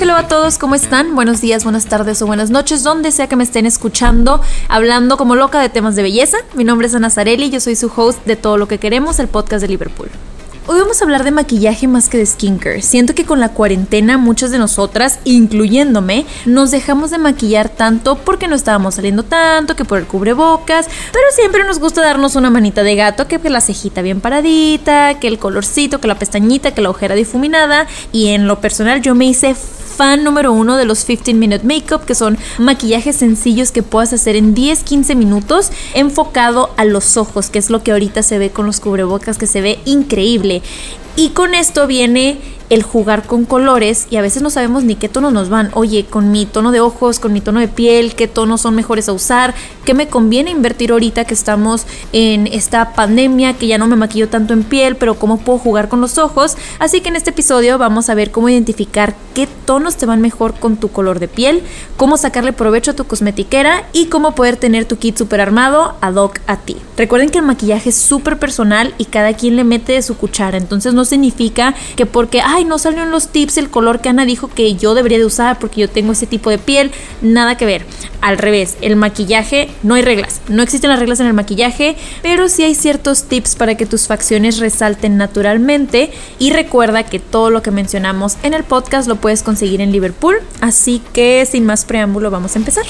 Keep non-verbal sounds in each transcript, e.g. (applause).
hello a todos, ¿cómo están? Buenos días, buenas tardes o buenas noches, donde sea que me estén escuchando, hablando como loca de temas de belleza. Mi nombre es Ana Zarelli, yo soy su host de Todo lo que queremos, el podcast de Liverpool. Hoy vamos a hablar de maquillaje más que de skincare. Siento que con la cuarentena muchas de nosotras, incluyéndome, nos dejamos de maquillar tanto porque no estábamos saliendo tanto, que por el cubrebocas, pero siempre nos gusta darnos una manita de gato, que la cejita bien paradita, que el colorcito, que la pestañita, que la ojera difuminada. Y en lo personal yo me hice fan número uno de los 15 Minute Makeup, que son maquillajes sencillos que puedas hacer en 10-15 minutos, enfocado a los ojos, que es lo que ahorita se ve con los cubrebocas, que se ve increíble. Y con esto viene el jugar con colores y a veces no sabemos ni qué tonos nos van. Oye, con mi tono de ojos, con mi tono de piel, qué tonos son mejores a usar, qué me conviene invertir ahorita que estamos en esta pandemia, que ya no me maquillo tanto en piel, pero cómo puedo jugar con los ojos. Así que en este episodio vamos a ver cómo identificar qué tonos te van mejor con tu color de piel, cómo sacarle provecho a tu cosmetiquera y cómo poder tener tu kit super armado ad hoc a ti. Recuerden que el maquillaje es súper personal y cada quien le mete de su cuchara, entonces no significa que porque, ay, no salió en los tips el color que Ana dijo que yo debería de usar porque yo tengo ese tipo de piel, nada que ver. Al revés, el maquillaje, no hay reglas, no existen las reglas en el maquillaje, pero sí hay ciertos tips para que tus facciones resalten naturalmente y recuerda que todo lo que mencionamos en el podcast lo puedes conseguir en Liverpool, así que sin más preámbulo vamos a empezar.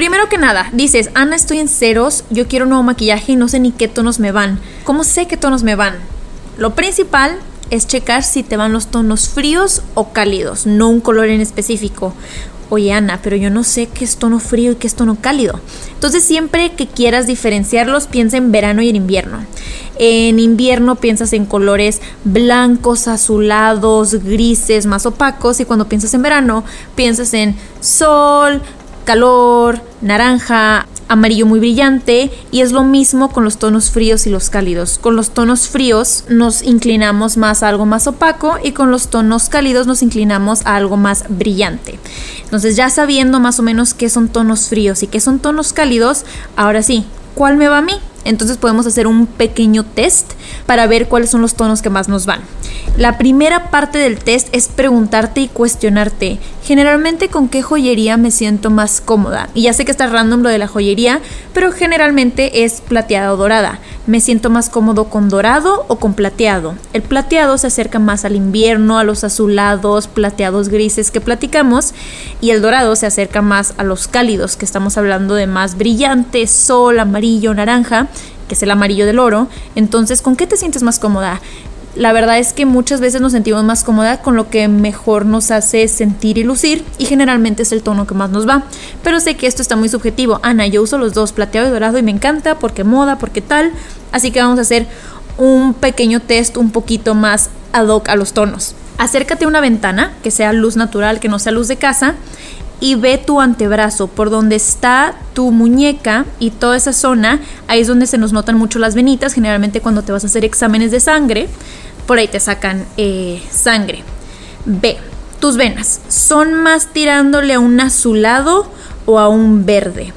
Primero que nada, dices, Ana, estoy en ceros, yo quiero un nuevo maquillaje y no sé ni qué tonos me van. ¿Cómo sé qué tonos me van? Lo principal es checar si te van los tonos fríos o cálidos, no un color en específico. Oye Ana, pero yo no sé qué es tono frío y qué es tono cálido. Entonces siempre que quieras diferenciarlos, piensa en verano y en invierno. En invierno piensas en colores blancos, azulados, grises, más opacos y cuando piensas en verano piensas en sol, calor, naranja, amarillo muy brillante y es lo mismo con los tonos fríos y los cálidos. Con los tonos fríos nos inclinamos más a algo más opaco y con los tonos cálidos nos inclinamos a algo más brillante. Entonces ya sabiendo más o menos qué son tonos fríos y qué son tonos cálidos, ahora sí, ¿cuál me va a mí? Entonces podemos hacer un pequeño test para ver cuáles son los tonos que más nos van. La primera parte del test es preguntarte y cuestionarte, generalmente con qué joyería me siento más cómoda. Y ya sé que está random lo de la joyería, pero generalmente es plateada o dorada. Me siento más cómodo con dorado o con plateado. El plateado se acerca más al invierno, a los azulados, plateados grises que platicamos, y el dorado se acerca más a los cálidos, que estamos hablando de más brillante, sol, amarillo, naranja que es el amarillo del oro. Entonces, ¿con qué te sientes más cómoda? La verdad es que muchas veces nos sentimos más cómoda con lo que mejor nos hace sentir y lucir y generalmente es el tono que más nos va. Pero sé que esto está muy subjetivo. Ana, yo uso los dos, plateado y dorado y me encanta porque moda, porque tal. Así que vamos a hacer un pequeño test un poquito más ad hoc a los tonos. Acércate a una ventana que sea luz natural, que no sea luz de casa y ve tu antebrazo, por donde está tu muñeca y toda esa zona, ahí es donde se nos notan mucho las venitas, generalmente cuando te vas a hacer exámenes de sangre, por ahí te sacan eh, sangre. Ve, tus venas, ¿son más tirándole a un azulado o a un verde?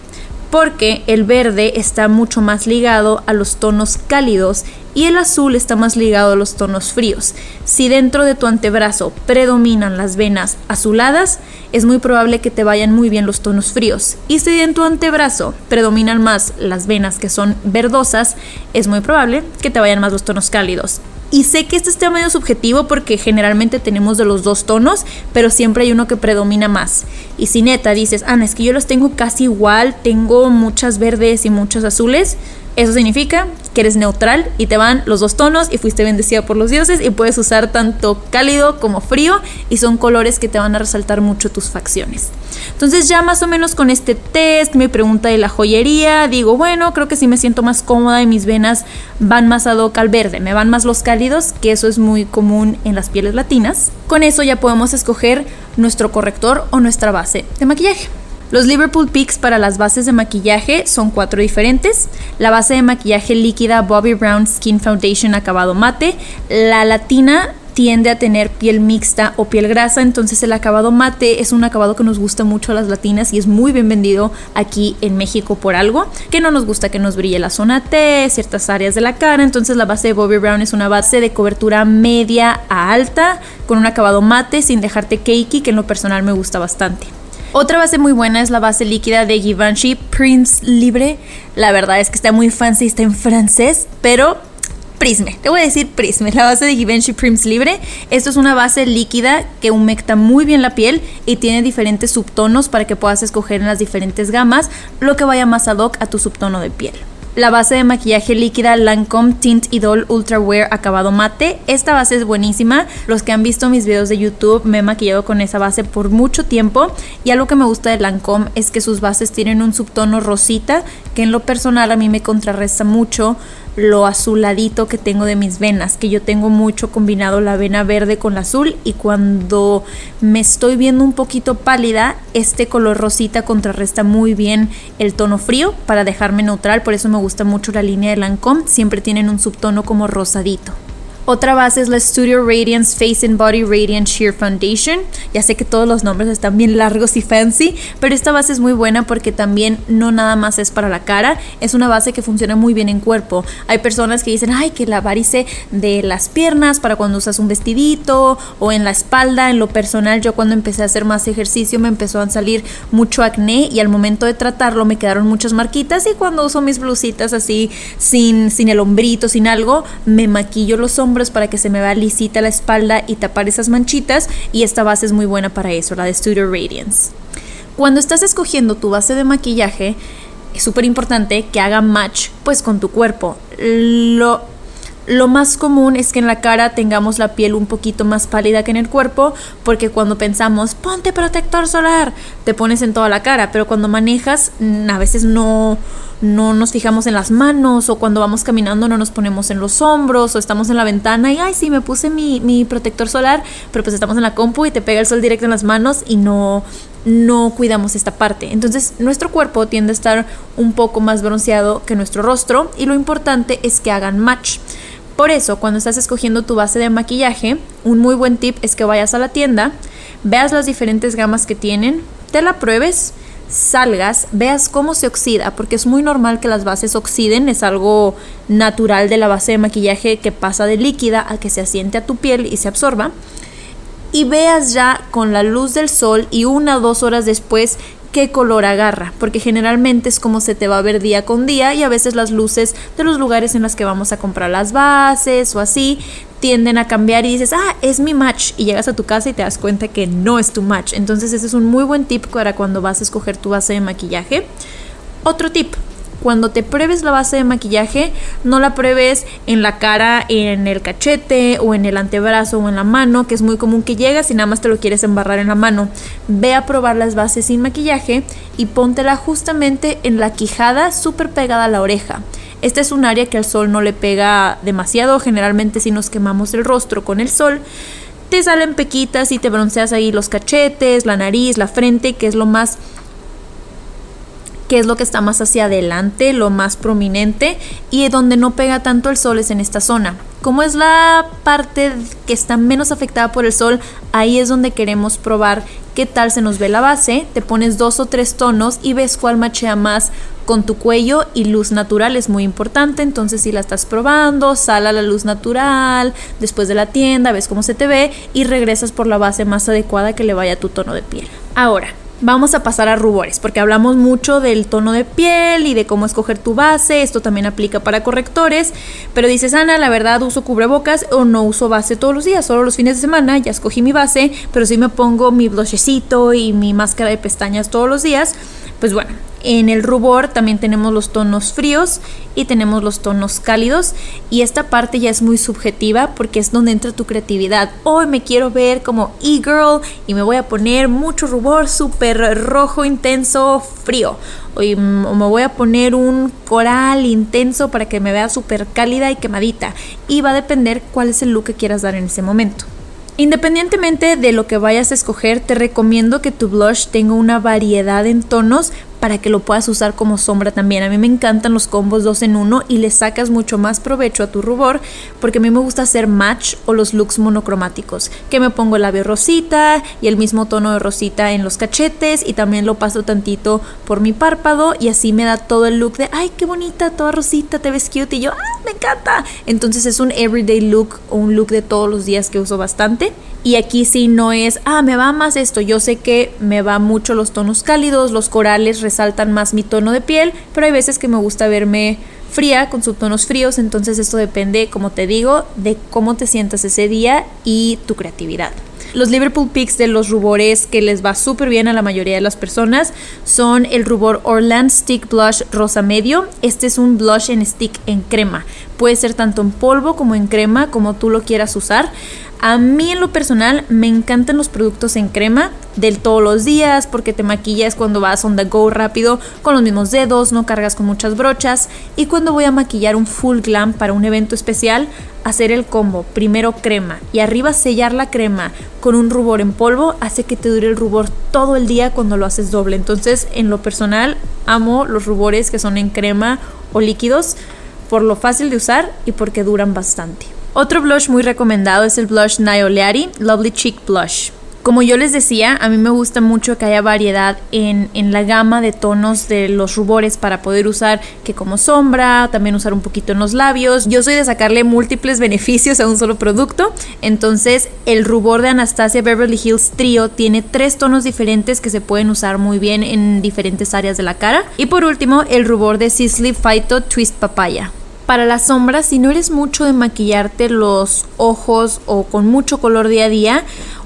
porque el verde está mucho más ligado a los tonos cálidos y el azul está más ligado a los tonos fríos. Si dentro de tu antebrazo predominan las venas azuladas, es muy probable que te vayan muy bien los tonos fríos. Y si en tu antebrazo predominan más las venas que son verdosas, es muy probable que te vayan más los tonos cálidos. Y sé que este está medio subjetivo porque generalmente tenemos de los dos tonos, pero siempre hay uno que predomina más. Y si neta dices, Ana, es que yo los tengo casi igual, tengo muchas verdes y muchos azules, eso significa que eres neutral y te van los dos tonos y fuiste bendecida por los dioses y puedes usar tanto cálido como frío y son colores que te van a resaltar mucho tus facciones. Entonces ya más o menos con este test, mi pregunta de la joyería, digo, bueno, creo que sí me siento más cómoda y mis venas van más ad hoc al verde, me van más los cálidos, que eso es muy común en las pieles latinas. Con eso ya podemos escoger nuestro corrector o nuestra base de maquillaje. Los Liverpool Picks para las bases de maquillaje son cuatro diferentes. La base de maquillaje líquida Bobby Brown Skin Foundation acabado mate. La latina tiende a tener piel mixta o piel grasa, entonces el acabado mate es un acabado que nos gusta mucho a las latinas y es muy bien vendido aquí en México por algo, que no nos gusta que nos brille la zona T, ciertas áreas de la cara, entonces la base de Bobbi Brown es una base de cobertura media a alta, con un acabado mate sin dejarte cakey, que en lo personal me gusta bastante. Otra base muy buena es la base líquida de Givenchy Prince Libre. La verdad es que está muy fancy, está en francés, pero Prisme, te voy a decir Prisme, la base de Givenchy Prims Libre. Esto es una base líquida que humecta muy bien la piel y tiene diferentes subtonos para que puedas escoger en las diferentes gamas lo que vaya más ad hoc a tu subtono de piel la base de maquillaje líquida Lancome Tint Idol Ultra Wear acabado mate. Esta base es buenísima. Los que han visto mis videos de YouTube me he maquillado con esa base por mucho tiempo y algo que me gusta de Lancome es que sus bases tienen un subtono rosita que en lo personal a mí me contrarresta mucho lo azuladito que tengo de mis venas, que yo tengo mucho combinado la vena verde con la azul y cuando me estoy viendo un poquito pálida, este color rosita contrarresta muy bien el tono frío para dejarme neutral, por eso me gusta mucho la línea de Lancome, siempre tienen un subtono como rosadito. Otra base es la Studio Radiance Face and Body Radiant Sheer Foundation. Ya sé que todos los nombres están bien largos y fancy, pero esta base es muy buena porque también no nada más es para la cara, es una base que funciona muy bien en cuerpo. Hay personas que dicen, ay, que la varice de las piernas para cuando usas un vestidito o en la espalda. En lo personal, yo cuando empecé a hacer más ejercicio me empezó a salir mucho acné y al momento de tratarlo me quedaron muchas marquitas y cuando uso mis blusitas así sin, sin el hombrito, sin algo, me maquillo los hombros para que se me vea lisita la espalda y tapar esas manchitas y esta base es muy buena para eso, la de Studio Radiance. Cuando estás escogiendo tu base de maquillaje, es súper importante que haga match pues con tu cuerpo. Lo, lo más común es que en la cara tengamos la piel un poquito más pálida que en el cuerpo, porque cuando pensamos, ponte protector solar, te pones en toda la cara, pero cuando manejas, mm, a veces no, no nos fijamos en las manos o cuando vamos caminando no nos ponemos en los hombros o estamos en la ventana y, ay, sí, me puse mi, mi protector solar, pero pues estamos en la compu y te pega el sol directo en las manos y no, no cuidamos esta parte. Entonces nuestro cuerpo tiende a estar un poco más bronceado que nuestro rostro y lo importante es que hagan match. Por eso, cuando estás escogiendo tu base de maquillaje, un muy buen tip es que vayas a la tienda, veas las diferentes gamas que tienen, te la pruebes salgas, veas cómo se oxida, porque es muy normal que las bases oxiden, es algo natural de la base de maquillaje que pasa de líquida a que se asiente a tu piel y se absorba. Y veas ya con la luz del sol y una o dos horas después qué color agarra, porque generalmente es como se te va a ver día con día y a veces las luces de los lugares en los que vamos a comprar las bases o así tienden a cambiar y dices, ah, es mi match y llegas a tu casa y te das cuenta que no es tu match. Entonces ese es un muy buen tip para cuando vas a escoger tu base de maquillaje. Otro tip, cuando te pruebes la base de maquillaje, no la pruebes en la cara, en el cachete o en el antebrazo o en la mano, que es muy común que llegas y nada más te lo quieres embarrar en la mano. Ve a probar las bases sin maquillaje y póntela justamente en la quijada súper pegada a la oreja. Este es un área que al sol no le pega demasiado, generalmente si nos quemamos el rostro con el sol, te salen pequitas y te bronceas ahí los cachetes, la nariz, la frente, que es lo más que es lo que está más hacia adelante, lo más prominente y donde no pega tanto el sol es en esta zona. Como es la parte que está menos afectada por el sol, ahí es donde queremos probar qué tal se nos ve la base. Te pones dos o tres tonos y ves cuál machea más con tu cuello y luz natural es muy importante. Entonces, si la estás probando, sal a la luz natural, después de la tienda, ves cómo se te ve y regresas por la base más adecuada que le vaya a tu tono de piel. Ahora, vamos a pasar a rubores, porque hablamos mucho del tono de piel y de cómo escoger tu base, esto también aplica para correctores, pero dices, Ana, la verdad uso cubrebocas o no uso base todos los días, solo los fines de semana, ya escogí mi base, pero si me pongo mi blushecito y mi máscara de pestañas todos los días, pues bueno, en el rubor también tenemos los tonos fríos y tenemos los tonos cálidos y esta parte ya es muy subjetiva porque es donde entra tu creatividad. Hoy me quiero ver como e-girl y me voy a poner mucho rubor súper rojo, intenso, frío. Hoy me voy a poner un coral intenso para que me vea súper cálida y quemadita. Y va a depender cuál es el look que quieras dar en ese momento. Independientemente de lo que vayas a escoger, te recomiendo que tu blush tenga una variedad en tonos para que lo puedas usar como sombra también. A mí me encantan los combos dos en uno y le sacas mucho más provecho a tu rubor porque a mí me gusta hacer match o los looks monocromáticos. Que me pongo el labio rosita y el mismo tono de rosita en los cachetes y también lo paso tantito por mi párpado y así me da todo el look de ay, qué bonita, toda rosita, te ves cute y yo, ah, me encanta. Entonces es un everyday look o un look de todos los días que uso bastante. Y aquí sí no es, ah, me va más esto. Yo sé que me va mucho los tonos cálidos, los corales resaltan más mi tono de piel, pero hay veces que me gusta verme fría con subtonos fríos, entonces esto depende, como te digo, de cómo te sientas ese día y tu creatividad. Los Liverpool Picks de los rubores que les va súper bien a la mayoría de las personas son el rubor Orland Stick Blush Rosa Medio. Este es un blush en stick en crema. Puede ser tanto en polvo como en crema, como tú lo quieras usar. A mí en lo personal me encantan los productos en crema del todos los días porque te maquillas cuando vas on the go rápido con los mismos dedos, no cargas con muchas brochas y cuando voy a maquillar un full glam para un evento especial, hacer el combo, primero crema y arriba sellar la crema con un rubor en polvo hace que te dure el rubor todo el día cuando lo haces doble. Entonces, en lo personal, amo los rubores que son en crema o líquidos por lo fácil de usar y porque duran bastante. Otro blush muy recomendado es el blush Naoleari Lovely Cheek Blush. Como yo les decía, a mí me gusta mucho que haya variedad en, en, la gama de tonos de los rubores para poder usar que como sombra, también usar un poquito en los labios. Yo soy de sacarle múltiples (laughs) beneficios a un solo producto. Entonces el rubor de Anastasia Beverly Hills Trio tiene tres tonos diferentes que se pueden usar muy bien en diferentes áreas de la cara. Y por último el rubor de Sisley Phyto Twist Papaya. Para las sombras, si no eres mucho de maquillarte los ojos o con mucho color día a día,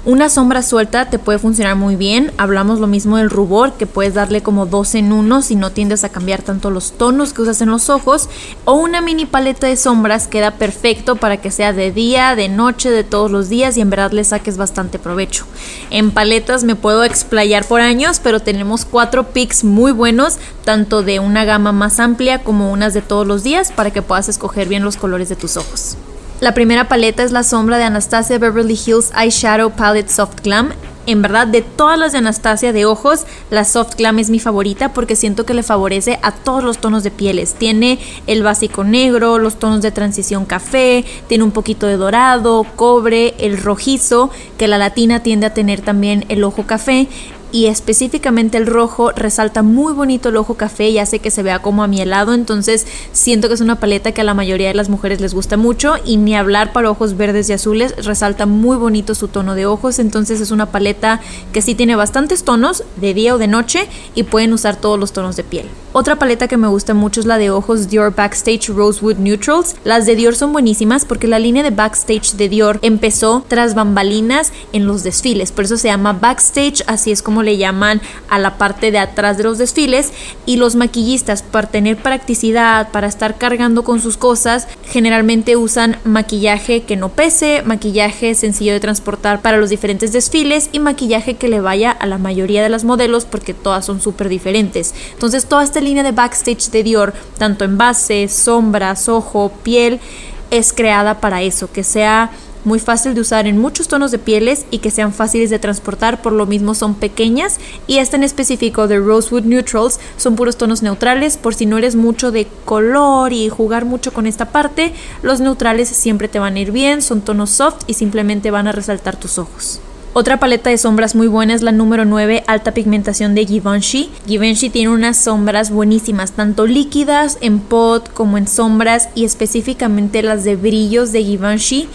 una sombra suelta te puede funcionar muy bien. Hablamos lo mismo del rubor, que puedes darle como dos en uno si no tiendes a cambiar tanto los tonos que usas en los ojos. O una mini paleta de sombras queda perfecto para que sea de día, de noche, de todos los días y en verdad le saques bastante provecho. En paletas me puedo explayar por años, pero tenemos cuatro picks muy buenos, tanto de una gama más amplia como unas de todos los días, para que puedas escoger bien los colores de tus ojos. La primera paleta es la sombra de Anastasia Beverly Hills Eyeshadow Palette Soft Glam. En verdad, de todas las de Anastasia de ojos, la Soft Glam es mi favorita porque siento que le favorece a todos los tonos de pieles. Tiene el básico negro, los tonos de transición café, tiene un poquito de dorado, cobre, el rojizo, que la latina tiende a tener también el ojo café y específicamente el rojo resalta muy bonito el ojo café y hace que se vea como a mi helado, entonces siento que es una paleta que a la mayoría de las mujeres les gusta mucho y ni hablar para ojos verdes y azules resalta muy bonito su tono de ojos, entonces es una paleta que sí tiene bastantes tonos de día o de noche y pueden usar todos los tonos de piel. Otra paleta que me gusta mucho es la de ojos Dior Backstage Rosewood Neutrals. Las de Dior son buenísimas porque la línea de Backstage de Dior empezó tras bambalinas en los desfiles, por eso se llama Backstage, así es como le llaman a la parte de atrás de los desfiles y los maquillistas para tener practicidad, para estar cargando con sus cosas, generalmente usan maquillaje que no pese, maquillaje sencillo de transportar para los diferentes desfiles y maquillaje que le vaya a la mayoría de las modelos porque todas son súper diferentes. Entonces toda esta línea de backstage de Dior, tanto en base, sombras, ojo, piel, es creada para eso, que sea muy fácil de usar en muchos tonos de pieles y que sean fáciles de transportar, por lo mismo son pequeñas y esta en específico de Rosewood Neutrals son puros tonos neutrales, por si no eres mucho de color y jugar mucho con esta parte, los neutrales siempre te van a ir bien, son tonos soft y simplemente van a resaltar tus ojos. Otra paleta de sombras muy buena es la número 9, alta pigmentación de Givenchy. Givenchy tiene unas sombras buenísimas, tanto líquidas en pot como en sombras y específicamente las de brillos de Givenchy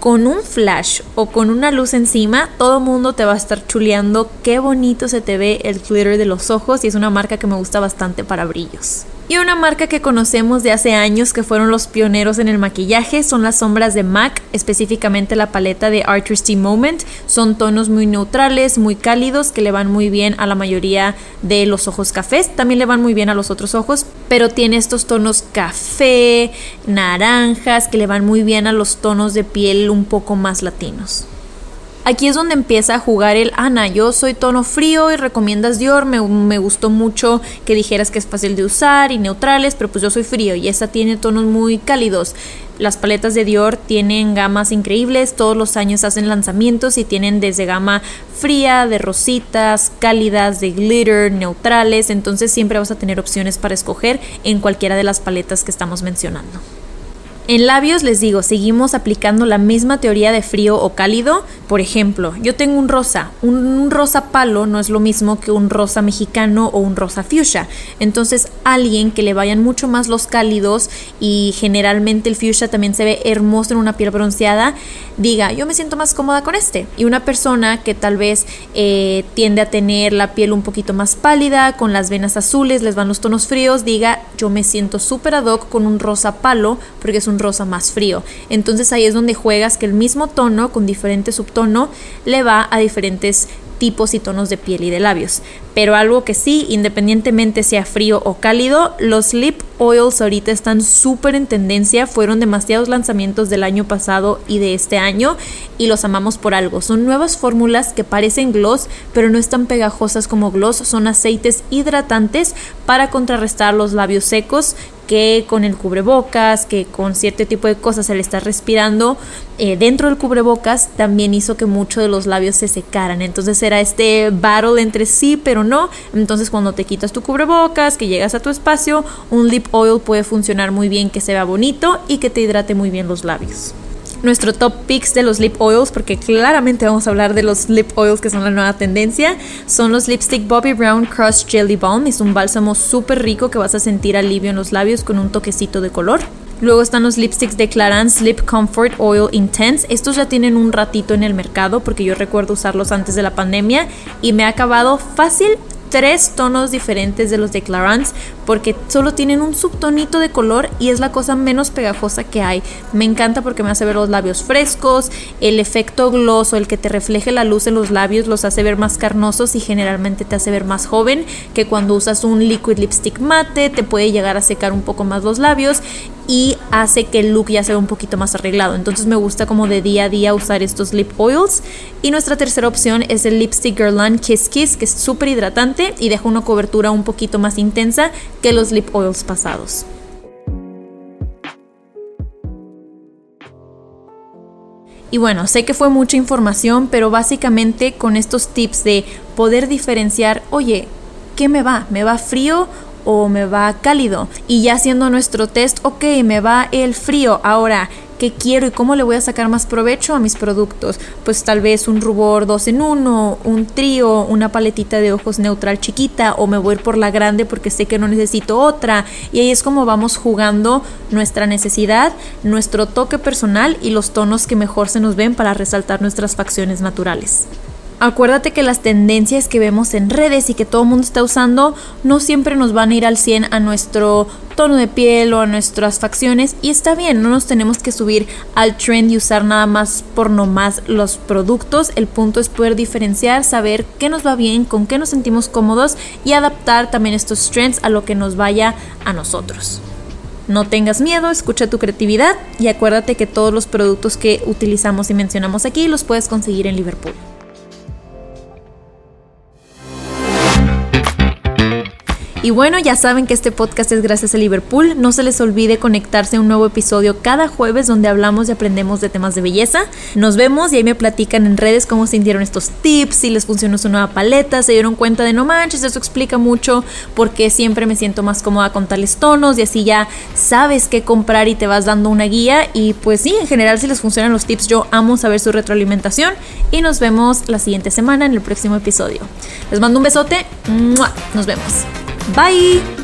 con un flash o con una luz encima, todo mundo te va a estar chuleando qué bonito se te ve el glitter de los ojos y es una marca que me gusta bastante para brillos. Y una marca que conocemos de hace años que fueron los pioneros en el maquillaje son las sombras de MAC, específicamente la paleta de Artistry Moment. Son tonos muy neutrales, muy cálidos, que le van muy bien a la mayoría de los ojos cafés. También le van muy bien a los otros ojos, pero tiene estos tonos café, naranjas, que le van muy bien a los tonos de piel un poco más latinos. Aquí es donde empieza a jugar el Ana. Yo soy tono frío y recomiendas Dior. Me, gustó mucho que dijeras que es fácil de usar y neutrales, pero pues yo soy frío y esta tiene tonos muy cálidos. Las paletas de Dior tienen gamas increíbles, todos los años hacen lanzamientos y tienen desde gama fría, de rositas, cálidas, de glitter, neutrales, entonces siempre vas a tener opciones para escoger en cualquiera de las paletas que estamos mencionando. En labios les digo, seguimos aplicando la misma teoría de frío o cálido. Por ejemplo, yo tengo un rosa. Un, rosa palo no es lo mismo que un rosa mexicano o un rosa fuchsia. Entonces, alguien que le vayan mucho más los cálidos y generalmente el fuchsia también se ve hermoso en una piel bronceada, diga, yo me siento más cómoda con este. Y una persona que tal vez eh, tiende a tener la piel un poquito más pálida, con las venas azules, les van los tonos fríos, diga, yo me siento súper ad hoc con un rosa palo porque es un rosa más frío. Entonces ahí es donde juegas que el mismo tono con diferente subtono le va a diferentes tipos y tonos de piel y de labios. Pero algo que sí, independientemente sea frío o cálido, los lip oils ahorita están súper en tendencia. Fueron demasiados lanzamientos del año pasado y de este año y los amamos por algo. Son nuevas fórmulas que parecen gloss, pero no están pegajosas como gloss. Son aceites hidratantes para contrarrestar los labios secos que con el cubrebocas, que con cierto tipo de cosas se le está respirando eh, dentro del cubrebocas, también hizo que muchos de los labios se secaran. Entonces era este battle entre sí, pero no. Entonces cuando te quitas tu cubrebocas, que llegas a tu espacio, un lip oil puede funcionar muy bien, que se vea bonito y que te hidrate muy bien los labios nuestro top picks de los lip oils, porque claramente vamos a hablar de los lip oils que son la nueva tendencia, son los Lipstick Bobby Brown Crushed Jelly Balm. Es un bálsamo súper rico que vas a sentir alivio en los labios con un toquecito de color. Luego están los lipsticks de Clarins Lip Comfort Oil Intense. Estos ya tienen un ratito en el mercado porque yo recuerdo usarlos antes de la pandemia y me ha acabado fácil tres tonos diferentes de los de Clarins porque solo tienen un subtonito de color y es la cosa menos pegajosa que hay. Me encanta porque me hace ver los labios frescos, el efecto gloss o el que te refleje la luz en los labios los hace ver más carnosos y generalmente te hace ver más joven que cuando usas un liquid lipstick mate, te puede llegar a secar un poco más los labios y hace que el look ya sea un poquito más arreglado. Entonces me gusta como de día a día usar estos lip oils. Y nuestra tercera opción es el Lipstick Guerlain Kiss Kiss, que es súper hidratante y deja una cobertura un poquito más intensa que los lip oils pasados. Y bueno, sé que fue mucha información, pero básicamente con estos tips de poder diferenciar, oye, ¿qué me va? ¿Me va frío o me va cálido. Y ya haciendo nuestro test, ok, me va el frío. Ahora, ¿qué quiero y cómo le voy a sacar más provecho a mis productos? Pues tal vez un rubor 2 en 1, un trío, una paletita de ojos neutral chiquita o me voy por la grande porque sé que no necesito otra. Y ahí es como vamos jugando nuestra necesidad, nuestro toque personal y los tonos que mejor se nos ven para resaltar nuestras facciones naturales. Acuérdate que las tendencias que vemos en redes y que todo el mundo está usando no siempre nos van a ir al 100 a nuestro tono de piel o a nuestras facciones y está bien, no nos tenemos que subir al trend y usar nada más por nomás los productos. El punto es poder diferenciar, saber qué nos va bien, con qué nos sentimos cómodos y adaptar también estos trends a lo que nos vaya a nosotros. No tengas miedo, escucha tu creatividad y acuérdate que todos los productos que utilizamos y mencionamos aquí los puedes conseguir en Liverpool. Y bueno, ya saben que este podcast es gracias a Liverpool. No se les olvide conectarse a un nuevo episodio cada jueves donde hablamos y aprendemos de temas de belleza. Nos vemos y ahí me platican en redes cómo sintieron estos tips, si les funcionó su nueva paleta, se dieron cuenta de no manches, eso explica mucho porque siempre me siento más cómoda con tales tonos y así ya sabes qué comprar y te vas dando una guía. Y pues sí, en general si les funcionan los tips, yo amo saber su retroalimentación y nos vemos la siguiente semana en el próximo episodio. Les mando un besote, nos vemos. Bye!